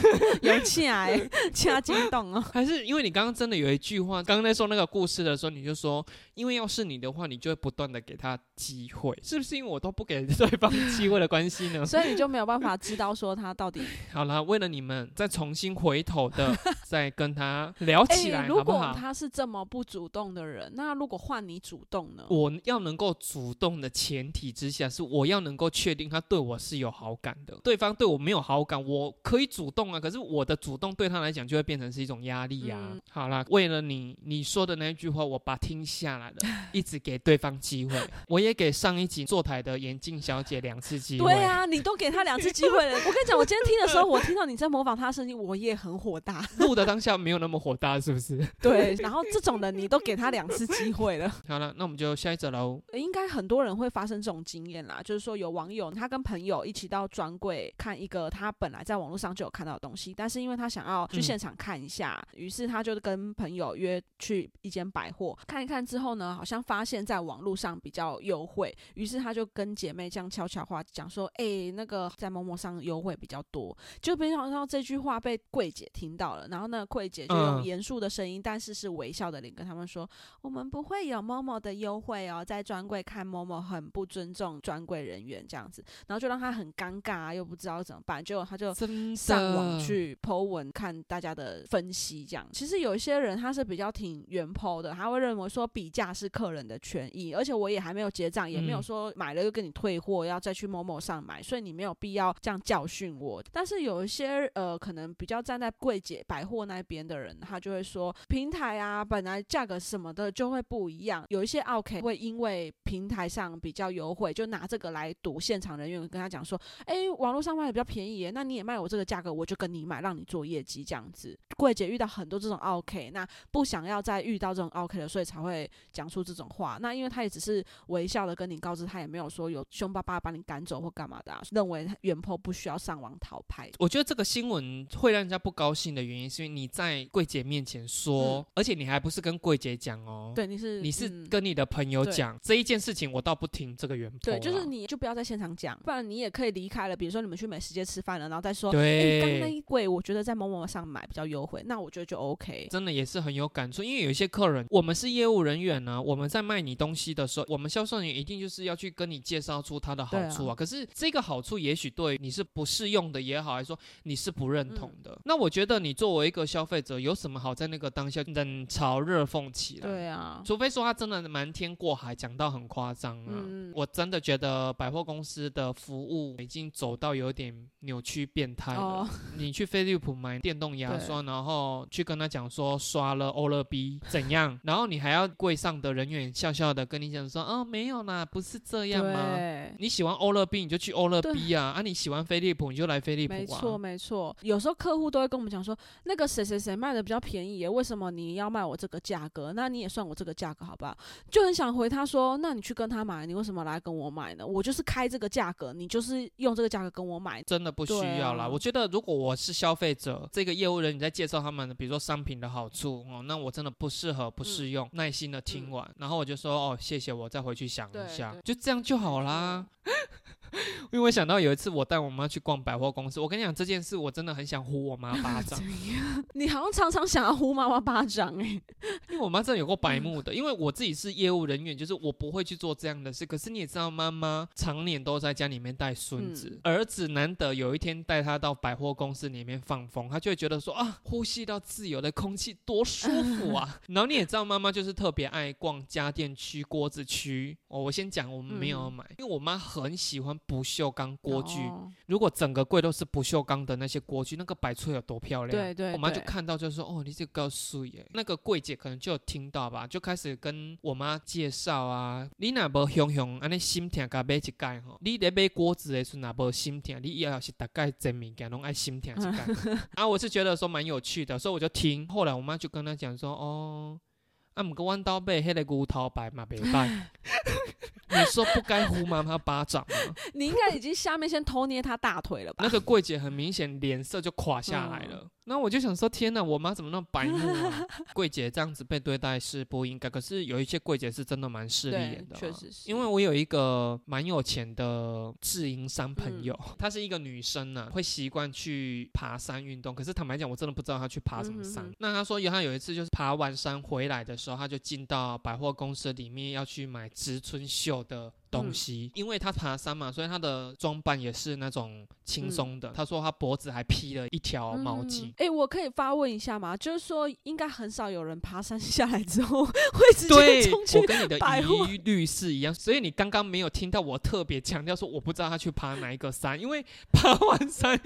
[LAUGHS] 有气啊，气啊惊动哦。还是因为你刚刚真的有一句话，刚刚在说那个故事的时候，你就说，因为要是你的话，你就会不断的给他机会，是不是？因为我都不给对方机会的关系呢？[LAUGHS] 所以你就没有办法知道说他到底 [LAUGHS] 好了，为了你们，再重新回头的再跟他聊起来，哎如果？他是这么不主动的人，那如果换你主动呢？我要能够主动的前提之下，是我要能够确定他对我是有好感的。对方对我没有好感，我可以主动啊，可是我的主动对他来讲就会变成是一种压力啊、嗯好啦，为了你你说的那句话，我把听下来了，[LAUGHS] 一直给对方机会，我也给上一集坐台的眼镜小姐两次机会。对啊，你都给她两次机会了。我跟你讲，我今天听的时候，我听到你在模仿她的声音，我也很火大。[LAUGHS] 录的当下没有那么火大，是不是？对，然后这种的你都给他两次机会了。[LAUGHS] 好了，那我们就下一则喽。应该很多人会发生这种经验啦，就是说有网友他跟朋友一起到专柜看一个他本来在网络上就有看到的东西，但是因为他想要去嗯现场看一下，于是他就跟朋友约去一间百货看一看之后呢，好像发现在网络上比较优惠，于是他就跟姐妹这样悄悄话讲说，哎、那个在某某上优惠比较多，就没想到这句话被柜姐听到了，然后那个柜姐就用嗯。严肃的声音，但是是微笑的脸跟他们说，我们不会有某某的优惠哦，在专柜看某某很不尊重专柜人员这样子，然后就让他很尴尬、啊，又不知道怎么办，结果他就上网去 Po 文看大家的分析，这样。其实有一些人他是比较挺原 Po 的，他会认为说比价是客人的权益，而且我也还没有结账，也没有嗯说买了又跟你退货，要再去某某上买，所以你没有必要这样教训我。但是有一些呃，可能比较站在柜姐百货那边的人，他就会说平台啊，本来价格什么的就会不一样，有一些 OK 会因为平台上比较优惠，就拿这个来赌现场人员跟他讲说，哎，网络上卖的比较便宜耶，那你也卖我这个价格，我就跟你买，让你做业绩这样子。柜姐遇到很多这种 OK，那不想要再遇到这种 OK 了，所以才会讲出这种话。那因为他也只是微笑的跟你告知，他也没有说有凶巴巴把你赶走或干嘛的、啊，认为原 po 不需要上网讨拍。我觉得这个新闻会让人家不高兴的原因，是因为你在柜姐面前说，而且你还不是跟柜姐讲哦，对，你是你是嗯跟你的朋友对讲这一件事情，我倒不听这个原对，就是你就不要在现场讲，不然你也可以离开了。比如说你们去美食街吃饭了，然后再说，对，刚刚那。一柜我觉得在某某上买比较优惠，那我觉得就 OK。真的也是很有感触，因为有一些客人，我们是业务人员呢，我们在卖你东西的时候，我们销售人员一定就是要去跟你介绍出它的好处对啊。可是这个好处也许对你是不适用的也好，还是说你是不认同嗯的。那我觉得你作为一个消费者，有什么好在那个当下冷嘲热讽起来？对啊，除非说他真的瞒天过海，讲到很夸张啊。嗯我真的觉得百货公司的服务已经走到有点扭曲变态了。哦，你去飞利浦买电动牙刷，然后去跟他讲说刷了欧乐 B 怎样，然后你还要跪上的人员笑笑的跟你讲说，哦没有啦，不是这样吗？你喜欢欧乐 B 你就去欧乐 B 啊，啊你喜欢飞利浦你就来飞利浦没错啊。没错。有时候客户都会跟我们讲说，那个谁谁谁卖的比较便宜耶，为什么你要卖我这个价格？那你也算我这个价格好不好？就很想回他说，那你去跟他买，你为什么来跟我买呢？我就是开这个价格，你就是用这个价格跟我买。真的不需要啦。啊我觉得如果我是消费者，这个业务人你在介绍他们的，比如说商品的好处哦，那我真的不适合、不适用，耐心的听完，然后我就说哦，谢谢，我再回去想一下，就这样就好啦。因为我想到有一次我带我妈去逛百货公司，我跟你讲这件事，我真的很想呼我妈巴 [LAUGHS] 掌，你好像常常想要呼妈妈巴掌哎、因为我妈真的有过白目的。[LAUGHS] 因为我自己是业务人员，就是我不会去做这样的事。可是你也知道，妈妈常年都在家里面带孙子，嗯儿子难得有一天带他到百货公司里面放风，他就会觉得说啊，呼吸到自由的空气多舒服啊。[LAUGHS] 然后你也知道，妈妈就是特别爱逛家电区、锅子区。哦，我先讲，我们没有买，因为我妈很喜欢不锈钢锅具。哦如果整个柜都是不锈钢的那些锅具，那个摆出来有多漂亮？对对我妈就看到就说：“哦，你这个够水耶。”那个柜姐可能就有听到吧，就开始跟我妈介绍啊，你若无雄雄安尼心疼，甲买一盖吼，你咧买锅子的时候若无心疼，你以后是大概整物件拢爱心疼一盖。[LAUGHS] 啊，我是觉得说蛮有趣的，所以我就听。后来我妈就跟她讲说：“哦。”啊，毋过阮兜买迄个牛头牌嘛袂歹。[LAUGHS] 你说不该呼妈妈巴掌吗？你应该已经下面先偷捏他大腿了吧？那个柜姐很明显脸色就垮下来了。那、我就想说，天哪，我妈怎么那么白目啊？[LAUGHS] 柜姐这样子被对待是不应该，可是有一些柜姐是真的蛮势利眼的、啊，确实是因为我有一个蛮有钱的智营商朋友，嗯她是一个女生呢、会习惯去爬山运动。可是坦白讲，我真的不知道她去爬什么山。嗯哼哼那她说有她有一次就是爬完山回来的时候，她就进到百货公司里面要去买植村秀的东嗯西，因为他爬山嘛，所以他的装扮也是那种轻松嗯的。他说他脖子还披了一条毛巾。哎、我可以发问一下吗？就是说，应该很少有人爬山 [LAUGHS] 下来之后会直接对冲，去我跟你的疑虑是一样，所以你刚刚没有听到我特别强调说我不知道他去爬哪一个山，因为 [LAUGHS] 爬完山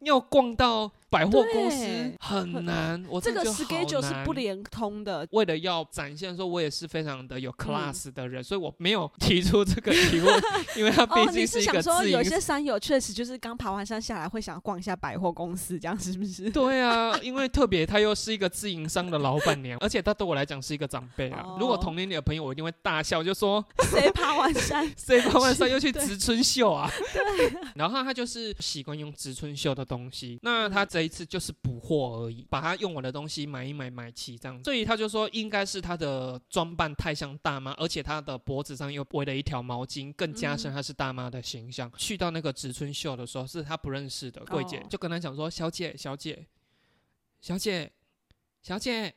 要逛到百货公司很难，我这个 schedule 是不连通的。为了要展现说我也是非常的有嗯 class 的人，所以我没有提出这个 [LAUGHS] 因为他毕竟一个是想说有些山友确实就是刚爬完山下来会想逛一下百货公司，这样是不是？对啊，[LAUGHS] 因为特别他又是一个自营商的老板娘，而且他对我来讲是一个长辈啊。如果哦同年龄的朋友，我一定会大笑，就说谁爬完山？[LAUGHS] 谁爬完山又去植村秀啊？对。然后他就是习惯用植村秀的东西，那他这一次就是补货而已，把他用完的东西买一买买齐这样子。所以他就说应该是他的装扮太像大妈，而且他的脖子上又围了一条毛巾，更加深她是大妈的形象。去到那个植村秀的时候，是她不认识的柜姐，哦就跟她讲说：“小姐，小姐，小姐，小姐。”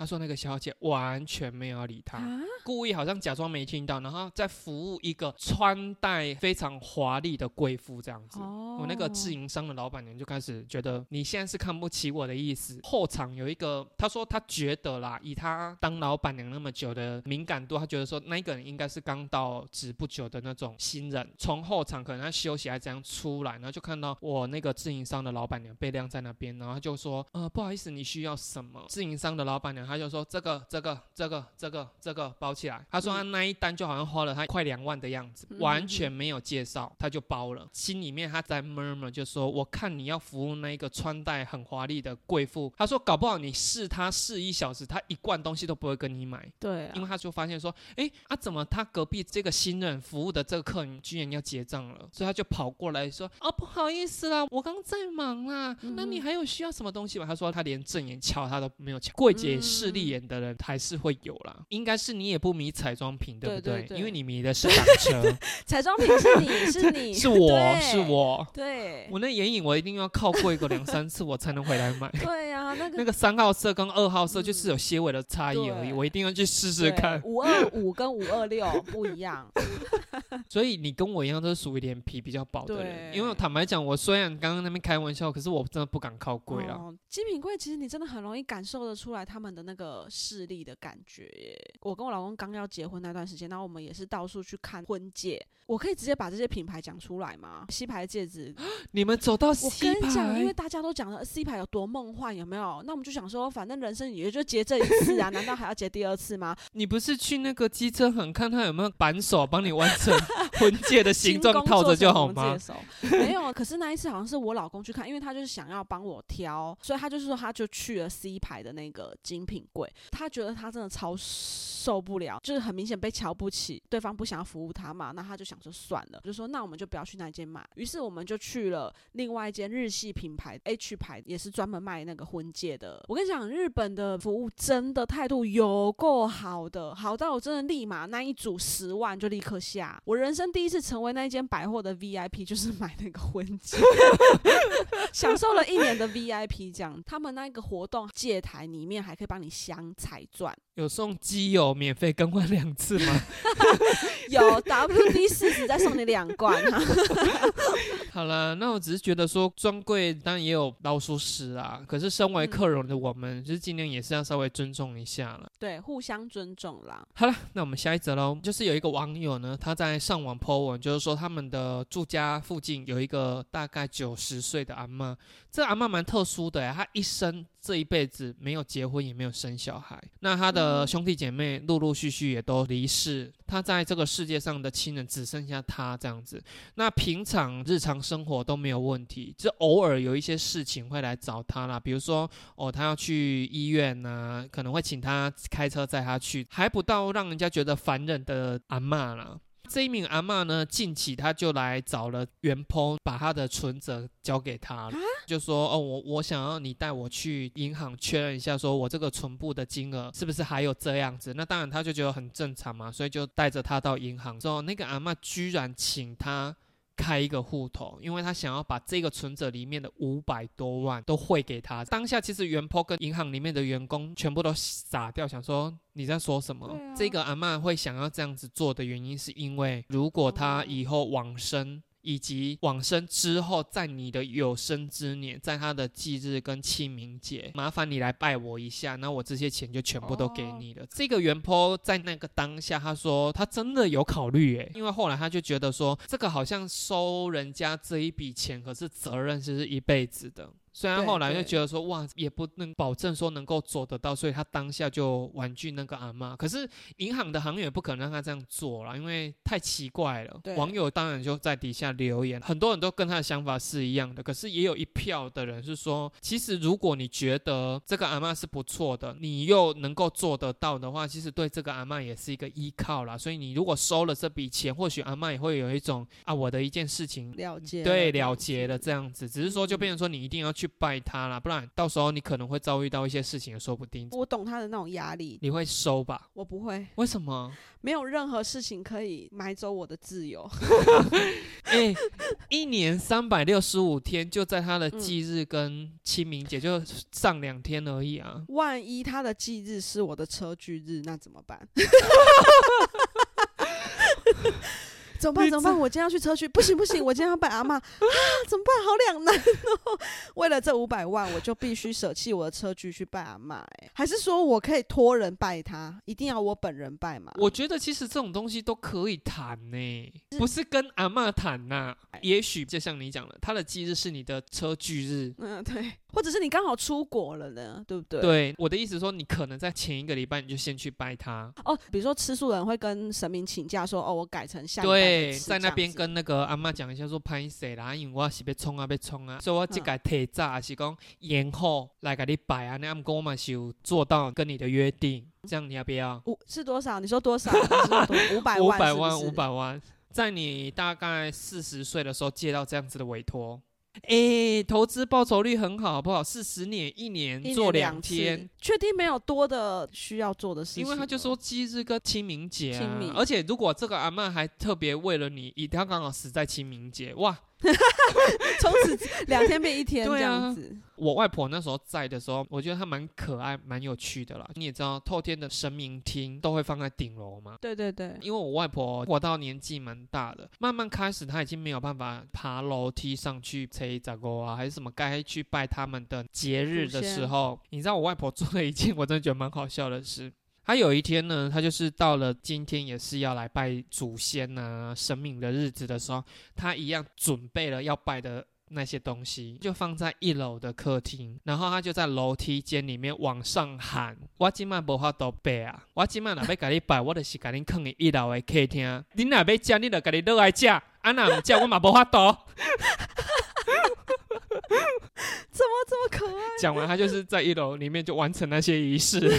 他说那个小姐完全没有理他。啊，故意好像假装没听到，然后在服务一个穿戴非常华丽的贵妇这样子。哦我那个自营商的老板娘就开始觉得你现在是看不起我的意思。后场有一个，他说他觉得啦，以他当老板娘那么久的敏感度，他觉得说那个人应该是刚到职不久的那种新人。从后场可能他休息还这样出来，然后就看到我那个自营商的老板娘被晾在那边，然后他就说呃不好意思，你需要什么？自营商的老板娘他就说这个这个这个这个这个包起来。他说他那一单就好像花了他快两万的样子，嗯完全没有介绍，他就包了。心里面他在 murmur 就说：“我看你要服务那一个穿戴很华丽的贵妇。”他说：“搞不好你试他试一小时，他一罐东西都不会跟你买。”对啊，因为他就发现说，哎，啊，怎么他隔壁这个新人服务的这个客人居然要结账了？所以他就跑过来说，哦，不好意思啦，我刚在忙啦，那你还有需要什么东西吗？他说他连正眼瞧他都没有瞧，柜姐势利眼的人还是会有啦。应该是你也不迷彩妆品，对不对因为你迷的是挡车，[LAUGHS] 彩妆品是你是你是 [LAUGHS] 我是我，对我那眼影我一定要靠过一个两三次我才能回来买。对呀，那个那个三号色跟二号色就是有些微的差异而已，对我一定要去试试看。五二五跟五二六 [LAUGHS] 不一样，所以你跟我一样都是属于脸皮比较薄的人，因为坦白讲，我虽然刚刚那边开玩笑，可是我真的不敢靠柜啊。哦精品柜其实你真的很容易感受得出来他们的那个势力的感觉耶。我跟我老公刚要结婚那段时间，然后我们也是到处去看婚戒。我可以直接把这些品牌讲出来吗？西牌戒指，[GASPS] 你们走到我 C 跟你讲，因为，大家都讲了 C 牌有多梦幻，有没有？那我们就想说，反正人生也就结这一次啊，[LAUGHS] 难道还要结第二次吗？你不是去那个机车行看他有没有扳手帮你完成 [LAUGHS] 婚戒的形状套着就好吗没有，可是那一次好像是我老公去看，因为他就是想要帮我挑，所以他就是说他就去了 C 牌的那个精品贵，他觉得他真的超受不了，就是很明显被瞧不起，对方不想要服务他嘛，那他就想说算了，就说那我们就不要去那间买，于是我们就去了另外一间日系品牌 H 牌，也是专门卖那个婚戒的。我跟你讲，日本的服务真的态度有够好的，好到我真的立马那一组十万就立刻下。我人生第一次成为那一间百货的 VIP，就是买那个婚戒，[LAUGHS] 享受了一年的 VIP。这样，他们那个活动借台里面还可以帮你镶彩钻，有送机油免费更换两次吗？[LAUGHS] 有 WD 四十再送你两罐哈。[LAUGHS] 好了，那我只是觉得说专柜当然也有老鼠屎啊，可是身为嗯客人的我们，就是尽量也是要稍微尊重一下了。对，互相尊重啦。好了，那我们下一则喽。就是有一个网友呢，他在上网 po 文，就是说他们的住家附近有一个大概九十岁的阿妈，这阿妈蛮特殊的，她一生这一辈子没有结婚，也没有生小孩。那他的嗯兄弟姐妹陆陆续续也都离世，他在这个世界上的亲人只剩下他这样子。那平常日常生活都没有问题，就偶尔有一些事情会来找他啦，比如说哦，他要去医院呐、可能会请他开车载他去，还不到让人家觉得烦人的阿嬷啦。这一名阿妈呢，近期他就来找了袁鹏，把他的存折交给他了，就说：“哦，我我想要你带我去银行确认一下，说我这个存部的金额是不是还有这样子？”那当然他就觉得很正常嘛，所以就带着他到银行。之后，那个阿妈居然请他开一个户头，因为他想要把这个存折里面的五百多万都汇给他。当下其实袁坡跟银行里面的员工全部都傻掉，想说你在说什么？啊这个阿嬷会想要这样子做的原因，是因为如果他以后往生。以及往生之后，在你的有生之年，在他的忌日跟清明节，麻烦你来拜我一下，那我这些钱就全部都给你了。这个袁坡在那个当下，他说他真的有考虑诶，因为后来他就觉得说，这个好像收人家这一笔钱，可是责任是一辈子的。虽然后来就觉得说，哇，也不能保证说能够做得到，所以他当下就婉拒那个阿妈。可是银行的行员不可能让他这样做了，因为太奇怪了对。网友当然就在底下留言，很多人都跟他的想法是一样的。可是也有一票的人是说，其实如果你觉得这个阿妈是不错的，你又能够做得到的话，其实对这个阿妈也是一个依靠啦。所以你如果收了这笔钱，或许阿妈也会有一种啊，我的一件事情了结对，了结了这样子，只是说就变成说你一定要去拜他啦，不然到时候你可能会遭遇到一些事情，也说不定。我懂他的那种压力，你会收吧？我不会，为什么？没有任何事情可以买走我的自由。[LAUGHS] 哎、一年三百六十五天，就在他的嗯忌日跟清明节 [LAUGHS] 就上两天而已啊。万一他的忌日是我的车距日，那怎么办？怎么办？怎么办？我今天要去车区，不行不行，我今天要拜阿妈啊！怎么办？好两难哦。为了这五百万，我就必须舍弃我的车距去拜阿妈。哎，还是说我可以托人拜他？一定要我本人拜吗？我觉得其实这种东西都可以谈呢，不是跟阿妈谈呐。也许就像你讲的，他的忌日是你的车距日，嗯，对，或者是你刚好出国了呢，对不对？。对，我的意思说，你可能在前一个礼拜你就先去拜他，哦，比如说吃素人会跟神明请假说，哦，我改成下对，在那边跟那个阿妈讲一下，说拍谁啦，因为我是被冲啊，被冲啊，所以我这个提早是讲延后来给你拜啊，那阿公嘛是有做到跟你的约定，这样你要不要？五是多少？你说多少？[LAUGHS] 五百五？百万，五。百万，在你大概四十岁的时候接到这样子的委托，诶，投资报酬率很好，好不好？四十年，一年做年两天次，，确定没有多的需要做的事情？因为他就说忌日跟清明节啊清明，而且如果这个阿曼还特别为了你，一定要刚好死在清明节，哇！[LAUGHS] 从此两天变一天这样子。我外婆那时候在的时候，我觉得她蛮可爱、蛮有趣的啦。你也知道，透天的神明厅都会放在顶楼嘛。对对对，因为我外婆活到年纪蛮大的，慢慢开始她已经没有办法爬楼梯上去吹杂沟啊，还是什么该去拜他们的节日的时候，你知道我外婆做了一件我真的觉得蛮好笑的事。她有一天呢，他就是到了今天也是要来拜祖先啊、神明的日子的时候，他一样准备了要拜的那些东西，就放在一楼的客厅，然后他就在楼梯间里面往上喊：“我今晚无法度拜啊，我今晚若要甲你拜，我就是甲你放伫一楼的客厅。你若要食，你就甲你落来食，啊若毋食，我嘛无法度。[LAUGHS] ”怎么这么可爱？讲完，他就是在一楼里面就完成那些仪式。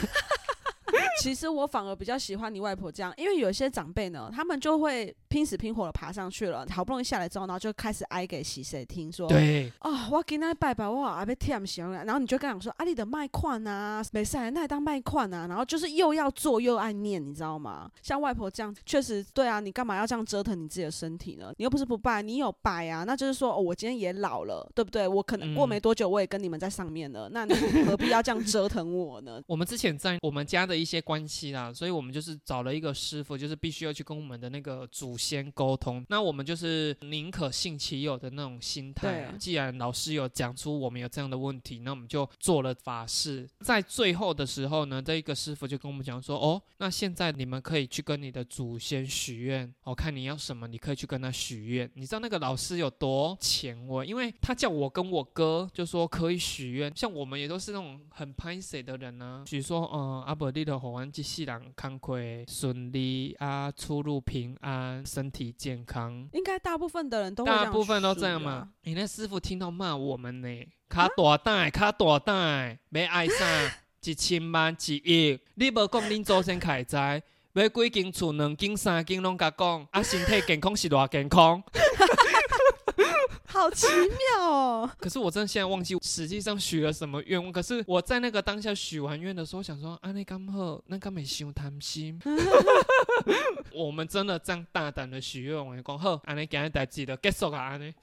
其实我反而比较喜欢你外婆这样，因为有些长辈呢，他们就会拼死拼活的爬上去了，好不容易下来之后，然后就开始哀给喜谁听说，对，哦，我今天拜拜，我还被舔喜欢，然后你就跟他讲说，啊，你的卖款啊，没事，那也当卖款啊，然后就是又要做又爱念，你知道吗？像外婆这样，确实对啊，你干嘛要这样折腾你自己的身体呢？你又不是不拜，你有拜啊，那就是说，哦，我今天也老了，对不对？我可能过嗯没多久，我也跟你们在上面了，那你何必要这样折腾我呢？[LAUGHS] 我们之前在我们家的一些关系啦，所以我们就是找了一个师傅，就是必须要去跟我们的那个祖先沟通。那我们就是宁可信其有的那种心态。既然老师有讲出我们有这样的问题，那我们就做了法事。在最后的时候呢，这一个师傅就跟我们讲说：“哦，那现在你们可以去跟你的祖先许愿，我、看你要什么，你可以去跟他许愿。”你知道那个老师有多前卫？因为他叫我跟我哥就说可以许愿，像我们也都是那种很拍谁的人呢、比如说，嗯，阿伯利的红安机器人康亏顺利啊，出入平安，身体健康。应该大部分的人都大部分都许这样嘛啊。你那师傅听到骂我们呢，卡大袋，卡大袋，要爱啥？一千万、一亿，你无讲恁祖先开斋，要几间厝、两间、三间拢甲讲，啊，身体健康是偌健康。[LAUGHS] [LAUGHS] 好奇妙哦！可是我真的现在忘记实际上许了什么愿望。可是我在那个当下许完愿的时候，想说啊，那刚好，那刚没伤贪心。[LAUGHS] 我们真的这样大胆的许愿，我讲好，安尼今日代志就结束啊，安尼。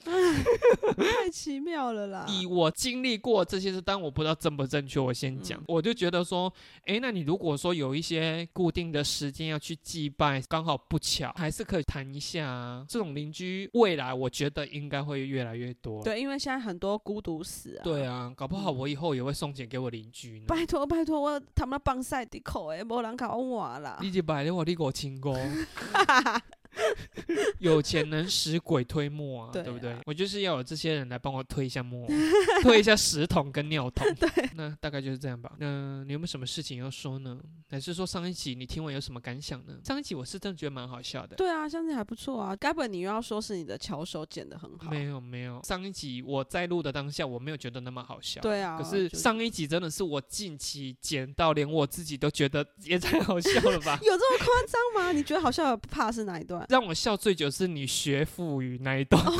太奇妙了啦！以我经历过这些事，但我不知道正不正确，我先讲，嗯我就觉得说，诶，那你如果说有一些固定的时间要去祭拜，刚好不巧，还是可以谈一下啊。这种邻居未来我觉得应该会越来越多。对，因为现在很多孤独死啊。对啊，搞不好我以后也会送钱给我邻居呢。拜托拜托，我他妈帮晒的口诶，无人搞我啦。你一百的话，你给我清功。[LAUGHS] [LAUGHS] 有钱能使鬼推磨啊，对对不对啊？我就是要有这些人来帮我推一下磨，[LAUGHS] 推一下屎桶跟尿桶。[LAUGHS] 对，那大概就是这样吧。那你有没有什么事情要说呢？还是说上一集你听完有什么感想呢？上一集我是真的觉得蛮好笑的。对啊，相信还不错啊。该不会你又要说是你的巧手剪的很好？没有没有，上一集我在录的当下我没有觉得那么好笑。对啊，可是上一集真的是我近期剪到连我自己都觉得也太好笑了吧？有这么夸张吗？你觉得好笑的怕是哪一段？让我笑最久是你学富语那一段，[LAUGHS] 你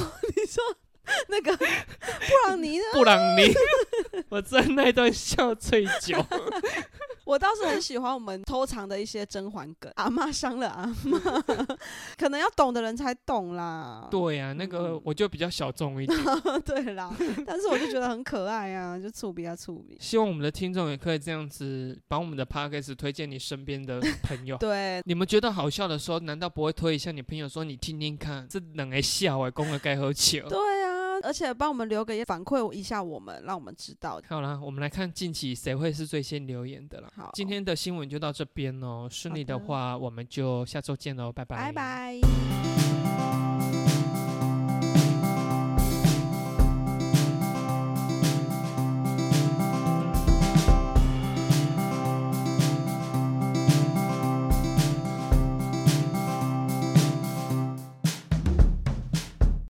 说那个布朗尼呢？布朗尼，[LAUGHS] 我在那一段笑最久。[LAUGHS] 我倒是很喜欢我们偷藏的一些甄嬛梗，阿妈伤了阿妈，[LAUGHS] 可能要懂的人才懂啦。对呀、那个嗯我就比较小众一点。[LAUGHS] 对啦，但是我就觉得很可爱啊，就触鼻啊触鼻。希望我们的听众也可以这样子把我们的 podcast 推荐你身边的朋友。[LAUGHS] 对，你们觉得好笑的时候，难道不会推一下你朋友说你听听看，这冷个笑哎，公了该喝酒。对啊，而且帮我们留个言反馈一下我们，让我们知道。好啦，我们来看近期谁会是最先留言的啦。好，今天的新闻就到这边哦，顺利的话我们就下周见喽，拜拜，拜拜。